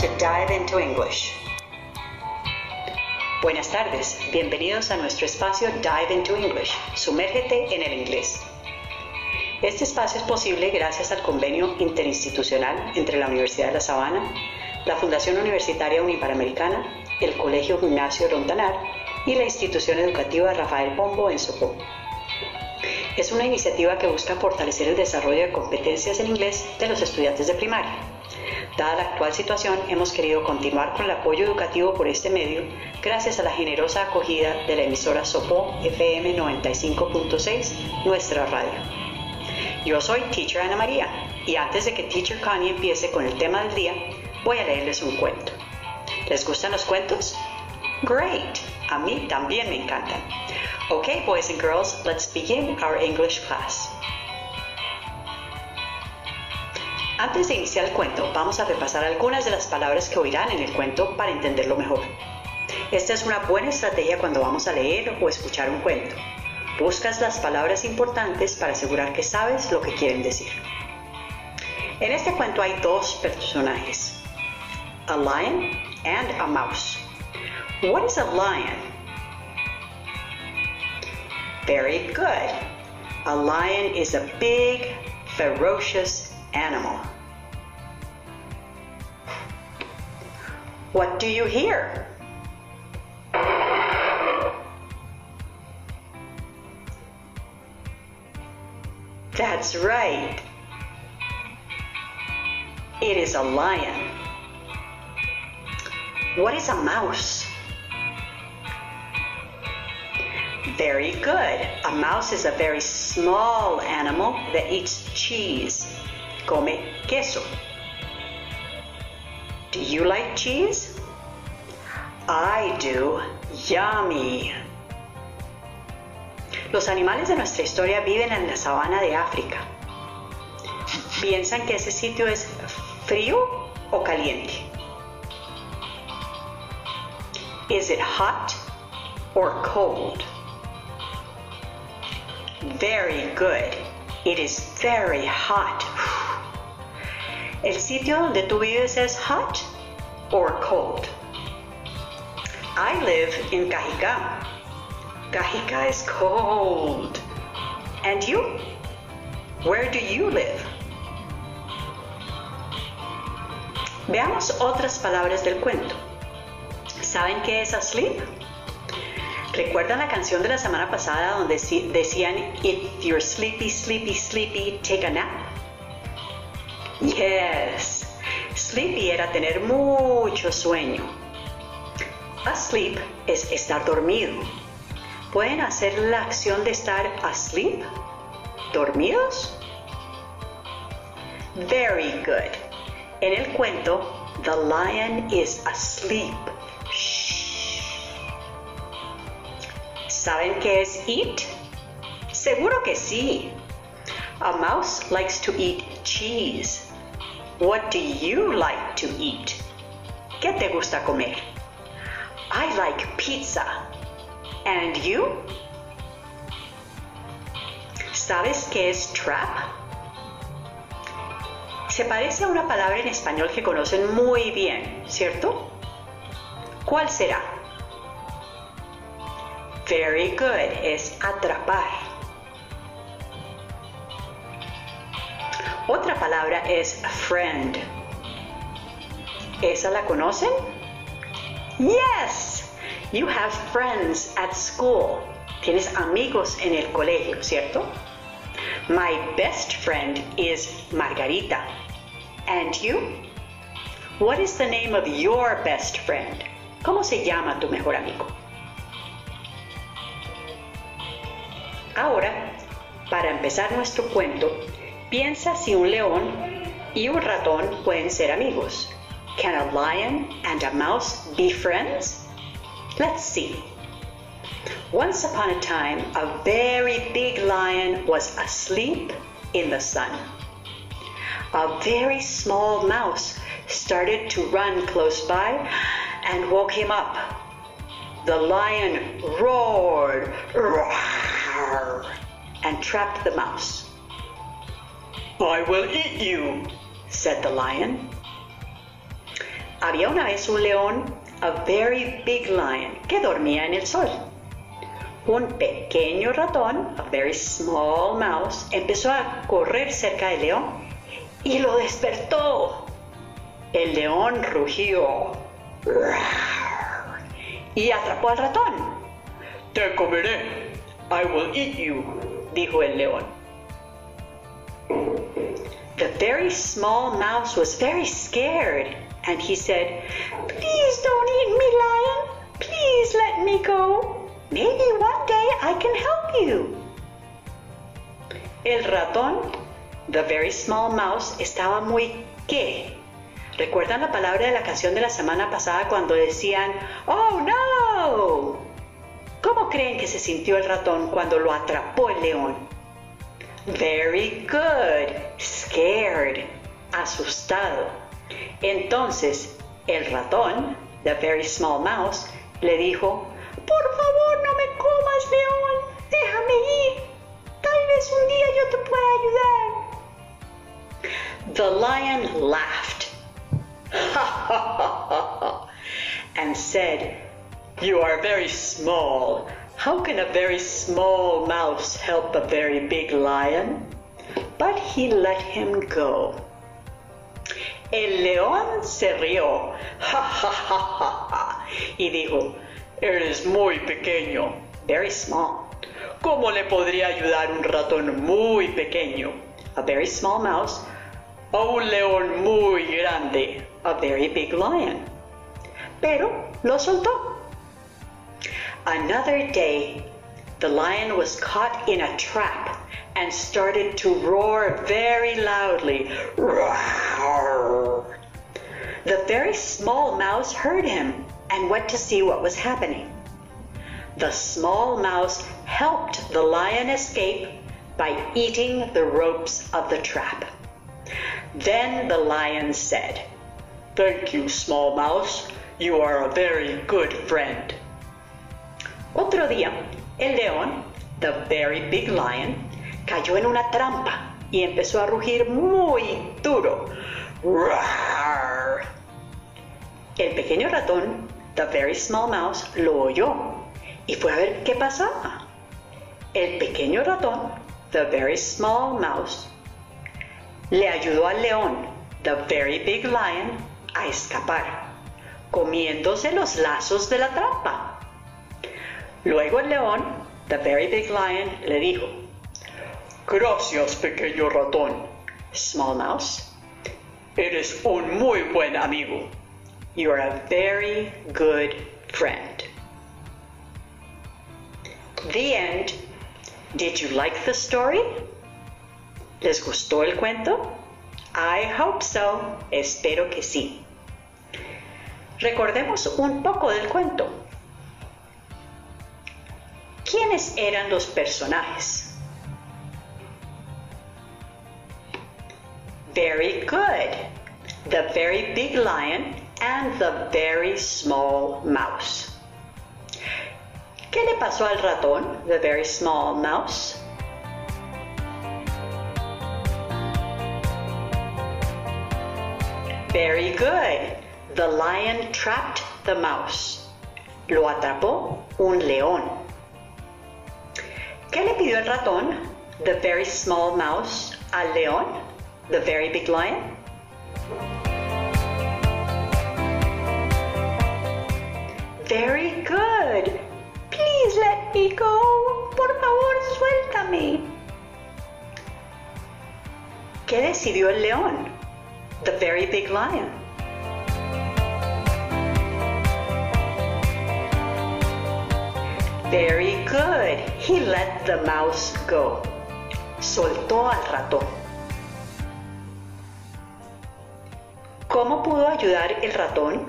to Dive into English. Buenas tardes, bienvenidos a nuestro espacio Dive into English, sumérgete en el inglés. Este espacio es posible gracias al convenio interinstitucional entre la Universidad de La Sabana, la Fundación Universitaria Uniparamericana, el Colegio Gimnasio Rontanar y la institución educativa Rafael Pombo en Sopó. Es una iniciativa que busca fortalecer el desarrollo de competencias en inglés de los estudiantes de primaria. Dada la actual situación, hemos querido continuar con el apoyo educativo por este medio gracias a la generosa acogida de la emisora Sopó FM 95.6, nuestra radio. Yo soy Teacher Ana María y antes de que Teacher Connie empiece con el tema del día, voy a leerles un cuento. ¿Les gustan los cuentos? Great! A mí también me encantan. Okay, boys and girls, let's begin our English class. Antes de iniciar el cuento, vamos a repasar algunas de las palabras que oirán en el cuento para entenderlo mejor. Esta es una buena estrategia cuando vamos a leer o escuchar un cuento. Buscas las palabras importantes para asegurar que sabes lo que quieren decir. En este cuento hay dos personajes, a lion and a mouse. What is a lion? Very good. A lion is a big, ferocious animal. What do you hear? That's right. It is a lion. What is a mouse? Very good. A mouse is a very small animal that eats cheese. Come queso. Do you like cheese? I do. Yummy. Los animales de nuestra historia viven en la sabana de África. ¿Piensan que ese sitio es frío o caliente? Is it hot or cold? Very good. It is very hot. ¿El sitio donde tú vives es hot or cold? I live in Cajica. Cajica is cold. And you? Where do you live? Veamos otras palabras del cuento. ¿Saben qué es asleep? ¿Recuerdan la canción de la semana pasada donde decían If you're sleepy, sleepy, sleepy, take a nap? Yes. Sleepy era tener mucho sueño. Asleep es estar dormido. ¿Pueden hacer la acción de estar asleep? ¿Dormidos? Very good. En el cuento, The lion is asleep. ¿Saben qué es eat? Seguro que sí. A mouse likes to eat cheese. What do you like to eat? ¿Qué te gusta comer? I like pizza. And you? ¿Sabes qué es trap? Se parece a una palabra en español que conocen muy bien, ¿cierto? ¿Cuál será? Very good es atrapar. Otra palabra es friend. ¿Esa la conocen? Yes, you have friends at school. Tienes amigos en el colegio, ¿cierto? My best friend is Margarita. And you? What is the name of your best friend? ¿Cómo se llama tu mejor amigo? Ahora, para empezar nuestro cuento, piensa si un león y un ratón pueden ser amigos. Can a lion and a mouse be friends? Let's see. Once upon a time, a very big lion was asleep in the sun. A very small mouse started to run close by and woke him up. The lion roared and trapped the mouse. I will eat you, said the lion. Había una vez un león, a very big lion, que dormía en el sol. Un pequeño ratón, a very small mouse, empezó a correr cerca del león y lo despertó. El león rugió y atrapó al ratón. Te comeré. I will eat you, dijo el león. The very small mouse was very scared and he said, Please don't eat me, lion. Please let me go. Maybe one day I can help you. El ratón, the very small mouse, estaba muy qué? ¿Recuerdan la palabra de la canción de la semana pasada cuando decían, Oh no? ¿Cómo creen que se sintió el ratón cuando lo atrapó el león? Very good, scared, asustado. Entonces, el ratón, the very small mouse, le dijo, Por favor, no me comas, león, déjame ir. Tal vez un día yo te pueda ayudar. The lion laughed and said, You are very small. How can a very small mouse help a very big lion? But he let him go. El león se rió Ha, ha, ha, ha, ha. y dijo, Eres muy pequeño. Very small. ¿Cómo le podría ayudar un ratón muy pequeño? A very small mouse. A un león muy grande a very big lion. Pero lo soltó. Another day, the lion was caught in a trap and started to roar very loudly. Roar. The very small mouse heard him and went to see what was happening. The small mouse helped the lion escape by eating the ropes of the trap. Then the lion said, Thank you, small mouse. You are a very good friend. Otro día, el león, the very big lion, cayó en una trampa y empezó a rugir muy duro. El pequeño ratón, the very small mouse, lo oyó y fue a ver qué pasaba. El pequeño ratón, the very small mouse, le ayudó al león, the very big lion, a escapar, comiéndose los lazos de la trampa. Luego el león, the very big lion, le dijo, Gracias, pequeño ratón. Small mouse. Eres un muy buen amigo. You are a very good friend. The end. Did you like the story? ¿Les gustó el cuento? I hope so. Espero que sí. Recordemos un poco del cuento. ¿Quiénes eran los personajes? Very good. The very big lion and the very small mouse. ¿Qué le pasó al ratón, the very small mouse? Very good. The lion trapped the mouse. Lo atrapó un león. ¿Qué le pidió el ratón? The very small mouse al león. The very big lion. Very good. Please let me go. Por favor, suéltame. ¿Qué decidió el león? the very big lion. Very good. He let the mouse go. Soltó al ratón. ¿Cómo pudo ayudar el ratón,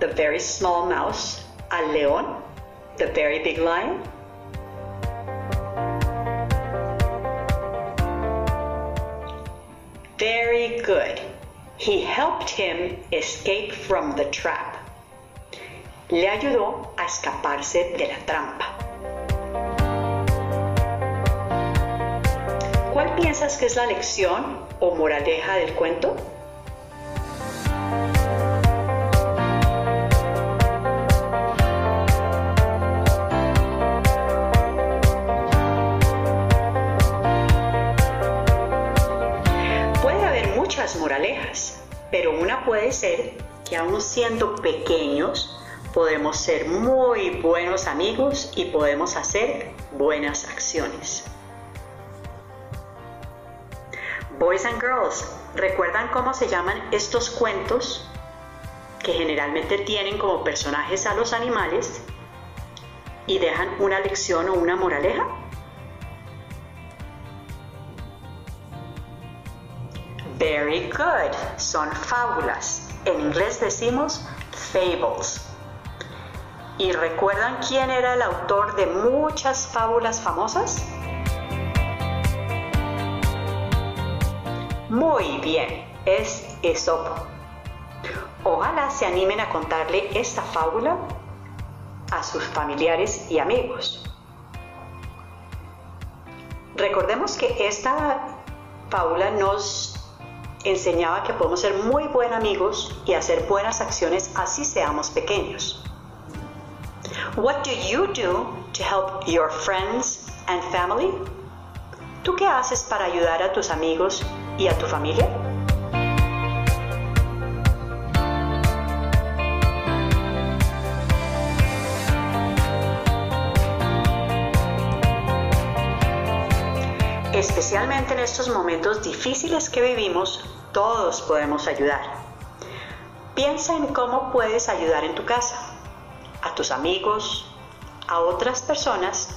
the very small mouse, al león, the very big lion? Very good. He helped him escape from the trap. Le ayudó a escaparse de la trampa. ¿cuál piensas que es la lección o moraleja del cuento? Puede haber muchas moralejas, pero una puede ser que aún siendo pequeños, podemos ser muy buenos amigos y podemos hacer buenas acciones. Boys and Girls, ¿recuerdan cómo se llaman estos cuentos que generalmente tienen como personajes a los animales y dejan una lección o una moraleja? Very good, son fábulas. En inglés decimos fables. ¿Y recuerdan quién era el autor de muchas fábulas famosas? Muy bien, es Esopo. Ojalá se animen a contarle esta fábula a sus familiares y amigos. Recordemos que esta fábula nos enseñaba que podemos ser muy buenos amigos y hacer buenas acciones así seamos pequeños. What do you do to help your friends and family? ¿Tú qué haces para ayudar a tus amigos y a tu familia? Especialmente en estos momentos difíciles que vivimos, todos podemos ayudar. Piensa en cómo puedes ayudar en tu casa, a tus amigos, a otras personas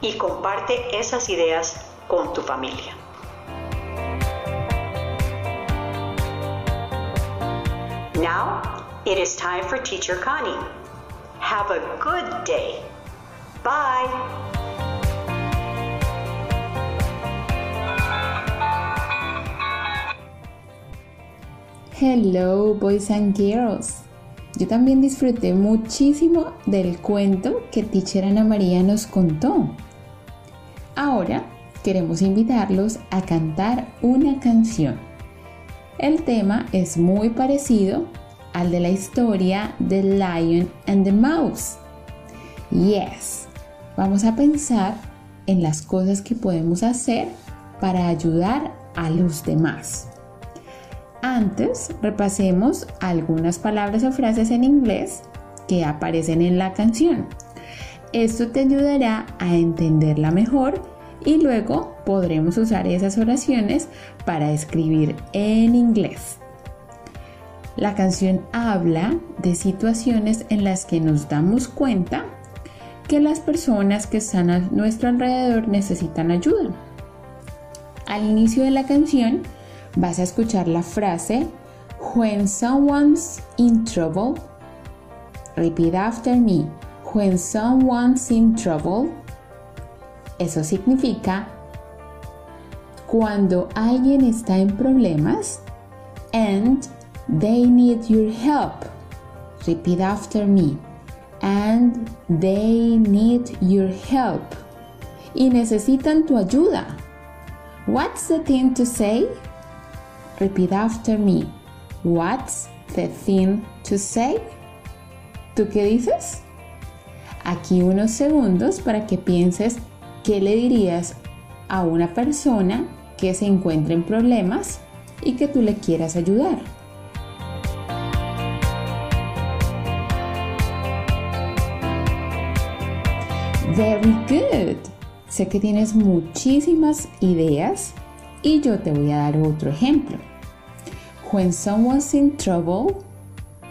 y comparte esas ideas con tu familia. Now it is time for Teacher Connie. Have a good day. Bye. Hello, boys and girls. Yo también disfruté muchísimo del cuento que Teacher Ana María nos contó. Ahora queremos invitarlos a cantar una canción. El tema es muy parecido al de la historia The Lion and the Mouse. Yes, vamos a pensar en las cosas que podemos hacer para ayudar a los demás. Antes, repasemos algunas palabras o frases en inglés que aparecen en la canción. Esto te ayudará a entenderla mejor y luego podremos usar esas oraciones para escribir en inglés. La canción habla de situaciones en las que nos damos cuenta que las personas que están a nuestro alrededor necesitan ayuda. Al inicio de la canción vas a escuchar la frase When someone's in trouble, repeat after me. When someone's in trouble, eso significa cuando alguien está en problemas and they need your help. Repeat after me. And they need your help. Y necesitan tu ayuda. What's the thing to say? Repeat after me. What's the thing to say? ¿Tú qué dices? Aquí unos segundos para que pienses ¿qué le dirías a una persona que se encuentra en problemas y que tú le quieras ayudar? Very good. Sé que tienes muchísimas ideas y yo te voy a dar otro ejemplo. When someone's in trouble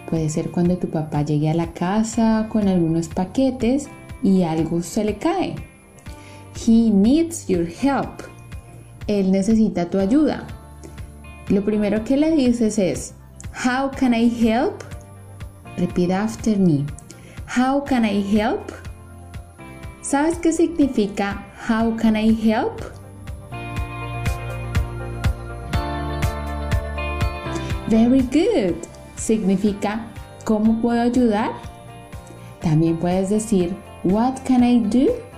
puede ser cuando tu papá llegue a la casa con algunos paquetes y algo se le cae He needs your help. Él necesita tu ayuda. Lo primero que le dices es, How can I help? Repeat after me. How can I help? ¿Sabes qué significa How can I help? Very good. Significa ¿Cómo puedo ayudar? También puedes decir What can I do?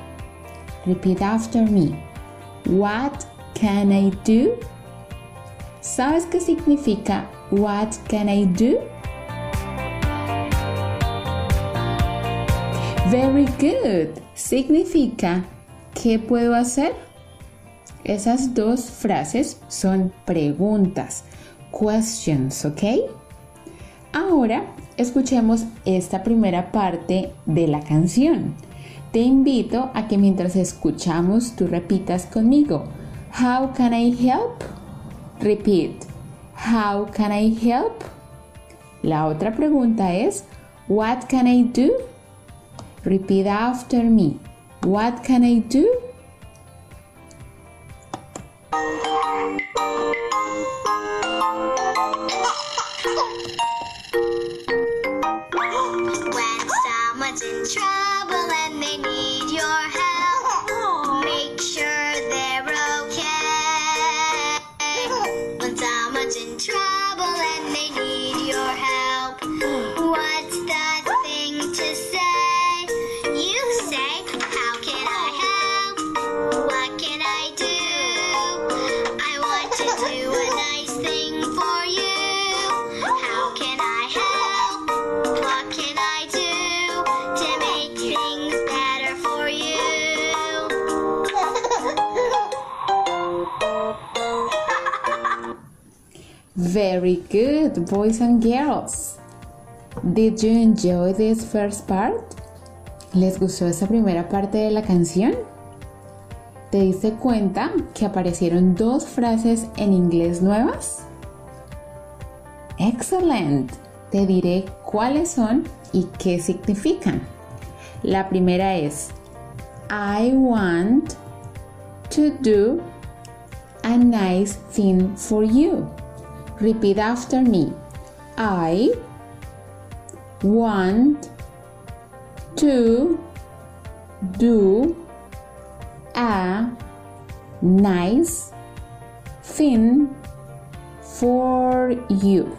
Repeat after me. What can I do? ¿Sabes qué significa What can I do? Very good. Significa ¿qué puedo hacer? Esas dos frases son preguntas. questions, ¿ok? Ahora escuchemos esta primera parte de la canción. Te invito a que mientras escuchamos tú repitas conmigo. How can I help? Repeat. How can I help? La otra pregunta es What can I do? Repeat after me. What can I do? Very good, boys and girls. Did you enjoy this first part? ¿Les gustó esa primera parte de la canción? ¿Te diste cuenta que aparecieron dos frases en inglés nuevas? Excellent. Te diré cuáles son y qué significan. La primera es I want to do a nice thing for you. Repeat after me. I want to do a nice thing for you.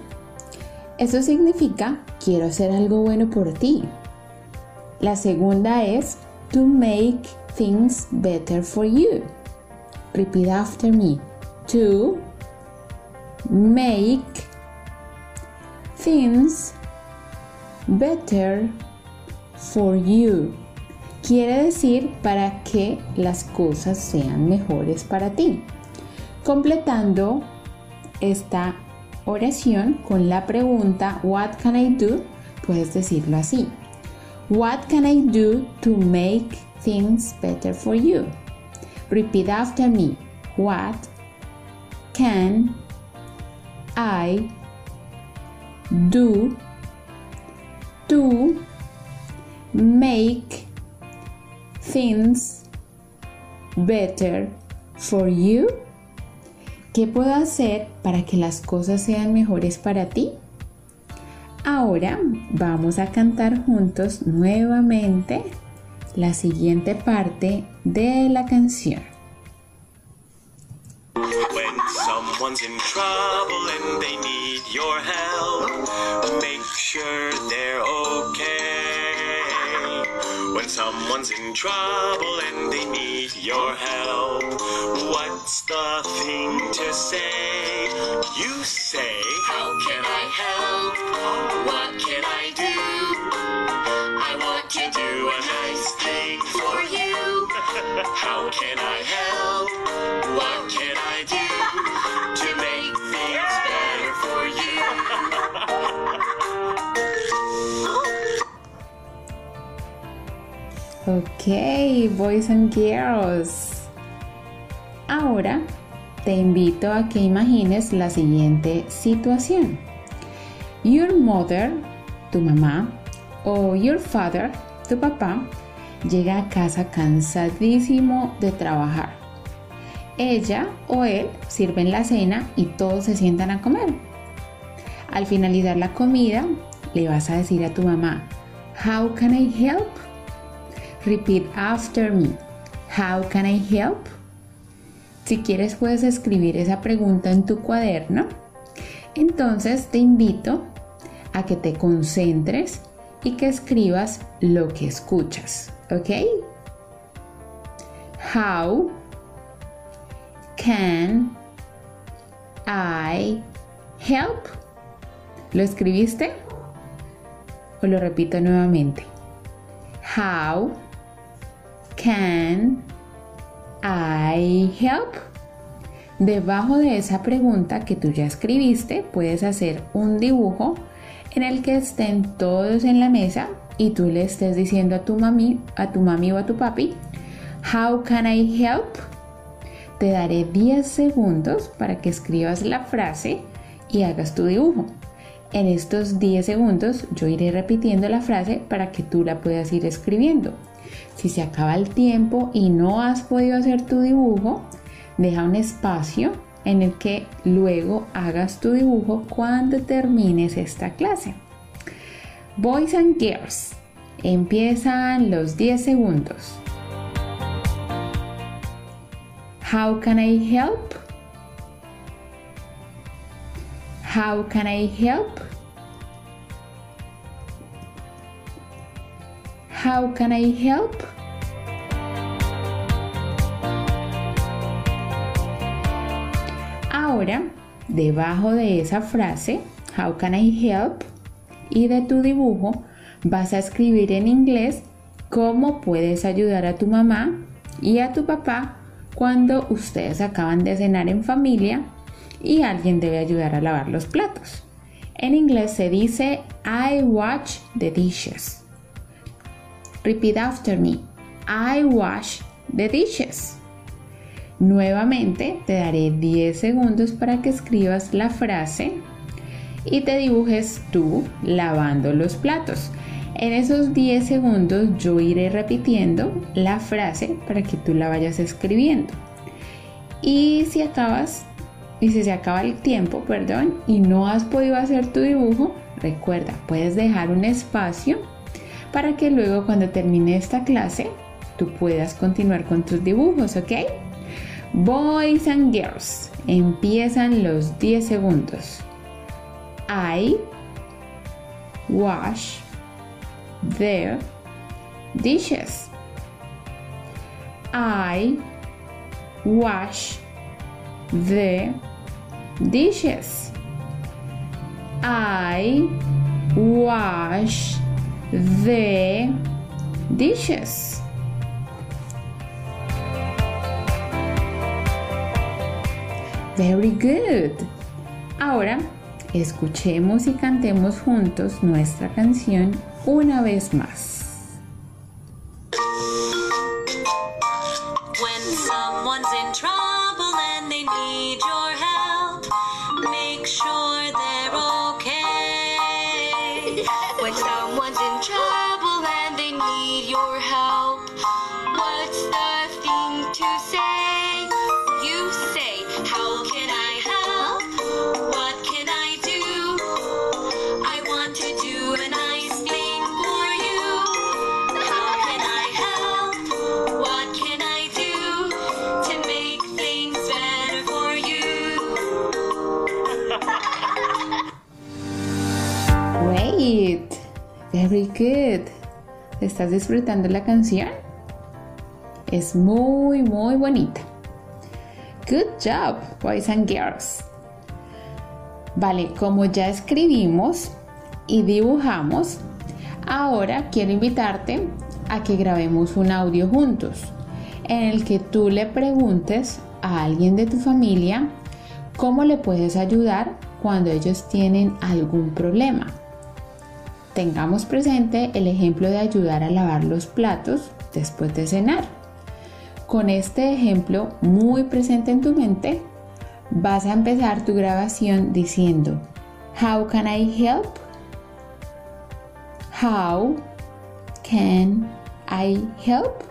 Eso significa quiero hacer algo bueno por ti. La segunda es to make things better for you. Repeat after me. To make things better for you. Quiere decir para que las cosas sean mejores para ti. Completando esta oración con la pregunta What can I do? Puedes decirlo así. What can I do to make things better for you? Repeat after me. What can I do to make things better for you? ¿Qué puedo hacer para que las cosas sean mejores para ti? Ahora vamos a cantar juntos nuevamente la siguiente parte de la canción. Someone's in trouble and they need your help, make sure they're okay. When someone's in trouble and they need your help, what's the thing to say? You say, How can I help? What can I do? I want to do a nice thing for you. How can I help? What can Ok, boys and girls. Ahora te invito a que imagines la siguiente situación. Your mother, tu mamá, o your father, tu papá, llega a casa cansadísimo de trabajar. Ella o él sirven la cena y todos se sientan a comer. Al finalizar la comida, le vas a decir a tu mamá, How can I help? Repeat after me. How can I help? Si quieres puedes escribir esa pregunta en tu cuaderno. Entonces te invito a que te concentres y que escribas lo que escuchas. ¿Ok? How can I help? ¿Lo escribiste? O lo repito nuevamente. How can I help? Debajo de esa pregunta que tú ya escribiste, puedes hacer un dibujo en el que estén todos en la mesa y tú le estés diciendo a tu mami, a tu mami o a tu papi, How can I help? Te daré 10 segundos para que escribas la frase y hagas tu dibujo. En estos 10 segundos yo iré repitiendo la frase para que tú la puedas ir escribiendo. Si se acaba el tiempo y no has podido hacer tu dibujo, deja un espacio en el que luego hagas tu dibujo cuando termines esta clase. Boys and Girls, empiezan los 10 segundos. How can I help? How can I help? How can I help? Ahora, debajo de esa frase, How can I help? y de tu dibujo, vas a escribir en inglés cómo puedes ayudar a tu mamá y a tu papá cuando ustedes acaban de cenar en familia y alguien debe ayudar a lavar los platos. En inglés se dice I wash the dishes. Repeat after me. I wash the dishes. Nuevamente te daré 10 segundos para que escribas la frase y te dibujes tú lavando los platos. En esos 10 segundos yo iré repitiendo la frase para que tú la vayas escribiendo. Y si acabas, y si se acaba el tiempo, perdón, y no has podido hacer tu dibujo, recuerda, puedes dejar un espacio para que luego cuando termine esta clase tú puedas continuar con tus dibujos, ¿ok? Boys and girls, empiezan los 10 segundos. I wash the dishes. I wash the dishes. I wash the dishes. Very good. Ahora escuchemos y cantemos juntos nuestra canción una vez más. ¿Estás disfrutando la canción? Es muy, muy bonita. Good job, boys and girls. Vale, como ya escribimos y dibujamos, ahora quiero invitarte a que grabemos un audio juntos en el que tú le preguntes a alguien de tu familia cómo le puedes ayudar cuando ellos tienen algún problema. Tengamos presente el ejemplo de ayudar a lavar los platos después de cenar. Con este ejemplo muy presente en tu mente, vas a empezar tu grabación diciendo, How can I help? How can I help?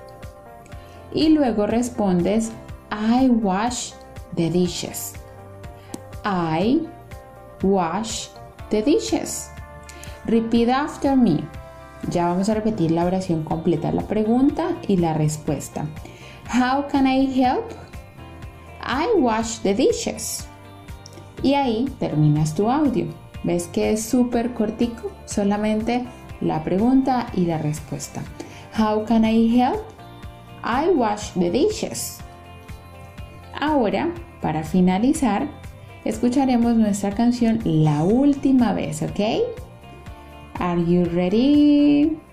Y luego respondes, I wash the dishes. I wash the dishes. Repeat after me. Ya vamos a repetir la oración completa, la pregunta y la respuesta. How can I help? I wash the dishes. Y ahí terminas tu audio. ¿Ves que es súper cortico? Solamente la pregunta y la respuesta. How can I help? I wash the dishes. Ahora, para finalizar, escucharemos nuestra canción la última vez, ¿ok? Are you ready?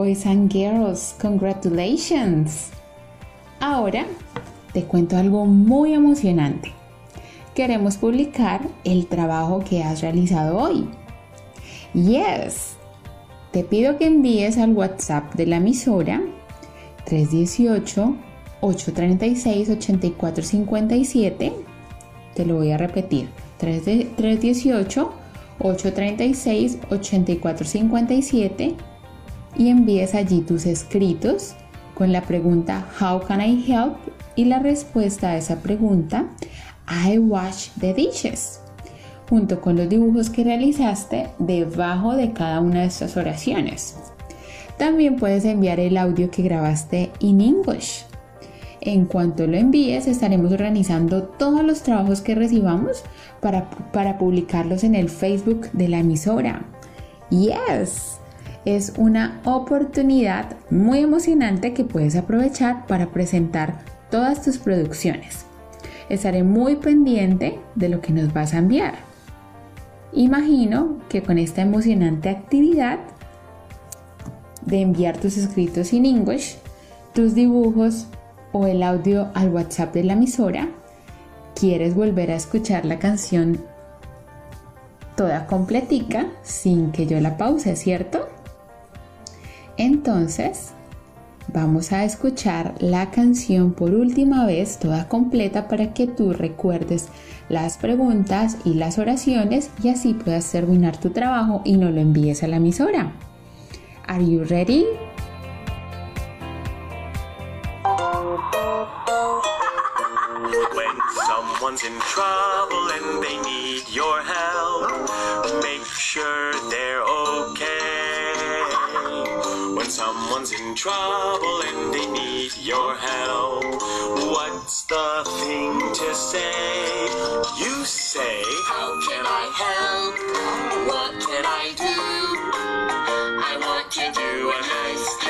Boys and girls. Congratulations. Ahora te cuento algo muy emocionante. Queremos publicar el trabajo que has realizado hoy. Yes. Te pido que envíes al WhatsApp de la emisora 318 836 8457. Te lo voy a repetir. 318 836 8457 y envíes allí tus escritos con la pregunta How can I help? y la respuesta a esa pregunta I wash the dishes junto con los dibujos que realizaste debajo de cada una de estas oraciones. También puedes enviar el audio que grabaste en English. En cuanto lo envíes, estaremos organizando todos los trabajos que recibamos para, para publicarlos en el Facebook de la emisora. Yes, es una oportunidad muy emocionante que puedes aprovechar para presentar todas tus producciones. Estaré muy pendiente de lo que nos vas a enviar. Imagino que con esta emocionante actividad de enviar tus escritos en English, tus dibujos o el audio al WhatsApp de la emisora, quieres volver a escuchar la canción toda completica sin que yo la pause, ¿cierto? Entonces, vamos a escuchar la canción por última vez toda completa para que tú recuerdes las preguntas y las oraciones y así puedas terminar tu trabajo y no lo envíes a la emisora. Are you ready? When someone's in trouble and they need your help, make sure someone's in trouble and they need your help, what's the thing to say? You say, How can I help? What can I do? I want to do a nice thing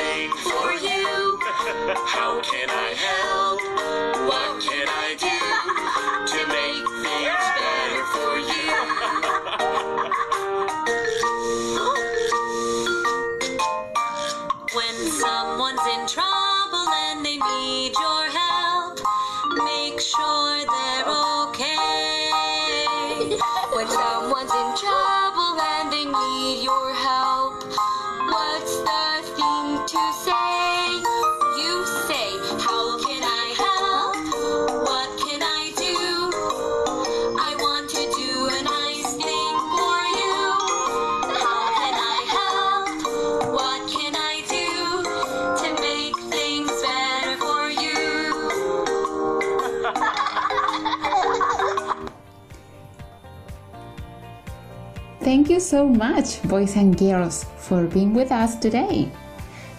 so much, boys and girls, for being with us today.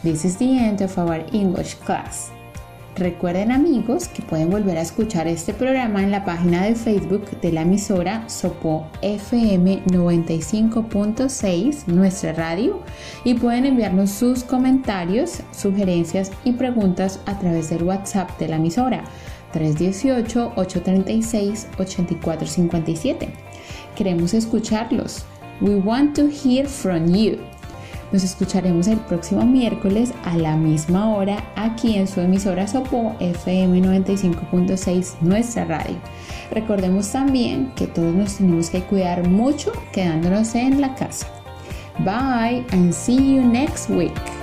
This is the end of our English class. Recuerden amigos que pueden volver a escuchar este programa en la página de Facebook de la emisora Sopo FM 95.6, nuestra radio, y pueden enviarnos sus comentarios, sugerencias y preguntas a través del WhatsApp de la emisora 318-836-8457. Queremos escucharlos. We want to hear from you. Nos escucharemos el próximo miércoles a la misma hora aquí en su emisora Sopo FM 95.6, nuestra radio. Recordemos también que todos nos tenemos que cuidar mucho quedándonos en la casa. Bye and see you next week.